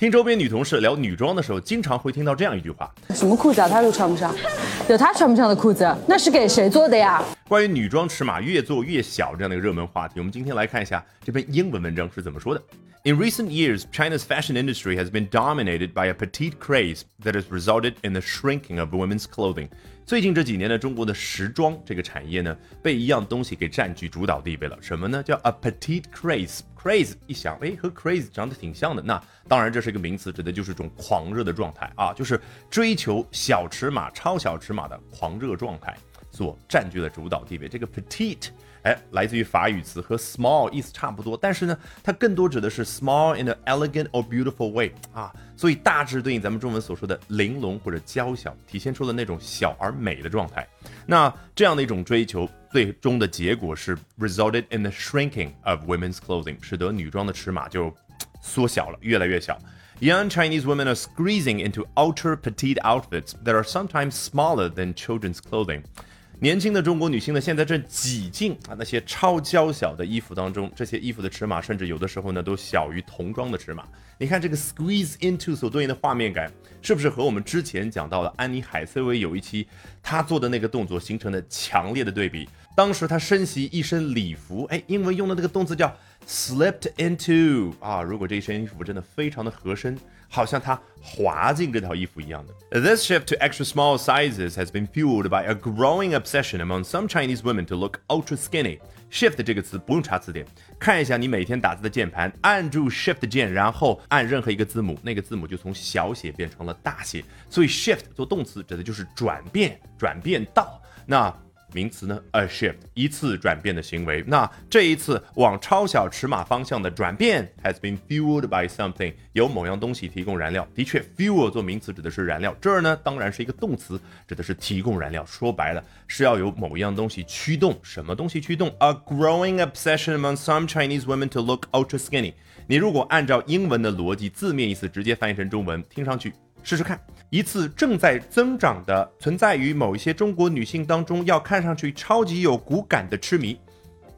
听周边女同事聊女装的时候，经常会听到这样一句话：什么裤子啊，她都穿不上，有她穿不上的裤子，那是给谁做的呀？关于女装尺码越做越小这样的一个热门话题，我们今天来看一下这篇英文文章是怎么说的。In recent years, China's fashion industry has been dominated by a petite craze that has resulted in the shrinking of women's clothing. 最近这几年呢，中国的时装这个产业呢，被一样东西给占据主导地位了。什么呢？叫 a petite craze。craze 一想，哎，和 crazy 长得挺像的。那当然，这是一个名词，指的就是一种狂热的状态啊，就是追求小尺码、超小尺码的狂热状态所占据了主导地位。这个 petite。哎，来自于法语词，和 small 意思差不多，但是呢，它更多指的是 small in an elegant or beautiful way 啊，所以大致对应咱们中文所说的玲珑或者娇小，体现出了那种小而美的状态。那这样的一种追求，最终的结果是 resulted in the shrinking of women's clothing，使得女装的尺码就缩小了，越来越小。Young Chinese women are squeezing into ultra petite outfits that are sometimes smaller than children's clothing. 年轻的中国女性呢，现在正挤进啊那些超娇小的衣服当中，这些衣服的尺码甚至有的时候呢都小于童装的尺码。你看这个 squeeze into 所对应的画面感，是不是和我们之前讲到的安妮海瑟薇有一期她做的那个动作形成的强烈的对比？当时她身袭一身礼服，哎，英文用的那个动词叫 slipped into 啊，如果这一身衣服真的非常的合身。好像它滑进这套衣服一样的。This shift to extra small sizes has been fueled by a growing obsession among some Chinese women to look ultra skinny. Shift 这个词不用查词典，看一下你每天打字的键盘，按住 Shift 键，然后按任何一个字母，那个字母就从小写变成了大写。所以 Shift 做动词指的就是转变，转变到那。名词呢，a shift，一次转变的行为。那这一次往超小尺码方向的转变，has been fueled by something，由某样东西提供燃料。的确，fuel 做名词指的是燃料，这儿呢当然是一个动词，指的是提供燃料。说白了是要有某样东西驱动，什么东西驱动？A growing obsession among some Chinese women to look ultra skinny。你如果按照英文的逻辑字面意思直接翻译成中文，听上去。试试看，一次正在增长的存在于某一些中国女性当中，要看上去超级有骨感的痴迷，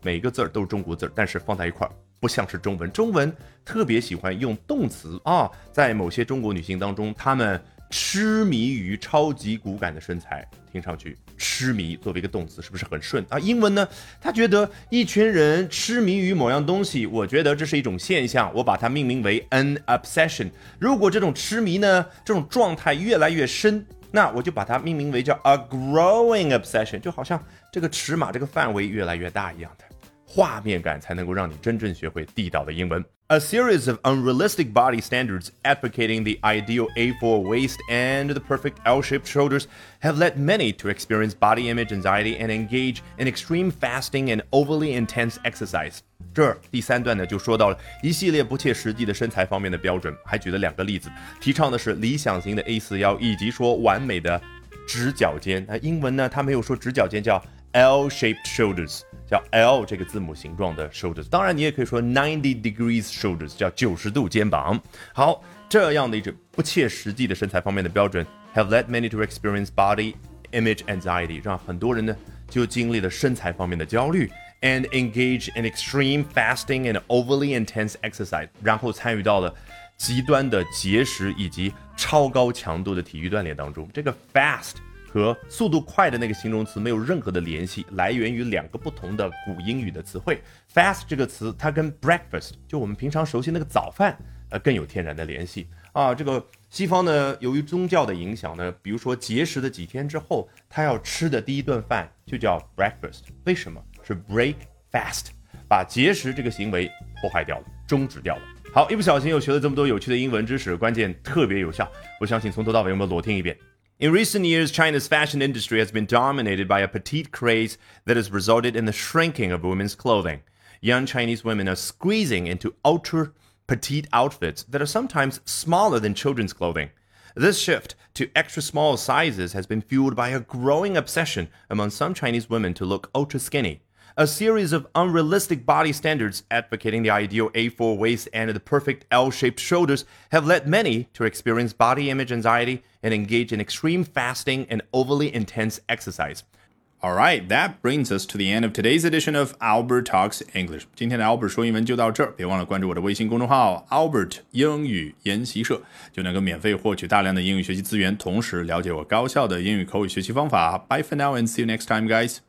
每个字儿都是中国字儿，但是放在一块儿不像是中文。中文特别喜欢用动词啊，在某些中国女性当中，她们。痴迷于超级骨感的身材，听上去痴迷作为一个动词是不是很顺啊？英文呢？他觉得一群人痴迷于某样东西，我觉得这是一种现象，我把它命名为 an obsession。如果这种痴迷呢，这种状态越来越深，那我就把它命名为叫 a growing obsession，就好像这个尺码这个范围越来越大一样的。画面感才能够让你真正学会地道的英文。A series of unrealistic body standards advocating the ideal A4 waist and the perfect L-shaped shoulders have led many to experience body image anxiety and engage in extreme fasting and overly intense exercise。这儿第三段呢就说到了一系列不切实际的身材方面的标准，还举了两个例子，提倡的是理想型的 A 四腰，以及说完美的 直角肩。那英文呢，他没有说直角肩，叫 L-shaped shoulders。叫 L 这个字母形状的 shoulders，当然你也可以说 ninety degrees shoulders，叫九十度肩膀。好，这样的一种不切实际的身材方面的标准，have led many to experience body image anxiety，让很多人呢就经历了身材方面的焦虑，and engage in extreme fasting and overly intense exercise，然后参与到了 极端的节食以及超高强度的体育锻炼当中。这个 fast。和速度快的那个形容词没有任何的联系，来源于两个不同的古英语的词汇。Fast 这个词，它跟 breakfast 就我们平常熟悉那个早饭，呃，更有天然的联系啊。这个西方呢，由于宗教的影响呢，比如说节食的几天之后，他要吃的第一顿饭就叫 breakfast。为什么是 break fast？把节食这个行为破坏掉了，终止掉了。好，一不小心又学了这么多有趣的英文知识，关键特别有效。我相信从头到尾我们裸听一遍。In recent years, China's fashion industry has been dominated by a petite craze that has resulted in the shrinking of women's clothing. Young Chinese women are squeezing into ultra petite outfits that are sometimes smaller than children's clothing. This shift to extra small sizes has been fueled by a growing obsession among some Chinese women to look ultra skinny a series of unrealistic body standards advocating the ideal A4 waist and the perfect L shaped shoulders have led many to experience body image anxiety and engage in extreme fasting and overly intense exercise. All right, that brings us to the end of today's edition of Albert Talks English. 今天的 Albert 说英文就到这儿，别忘了关注我的微信公众号 Albert 英语研习社，就能够免费获取大量的英语学习资源，同时了解我高效的英语口语学习方法。Bye for now and see you next time, guys.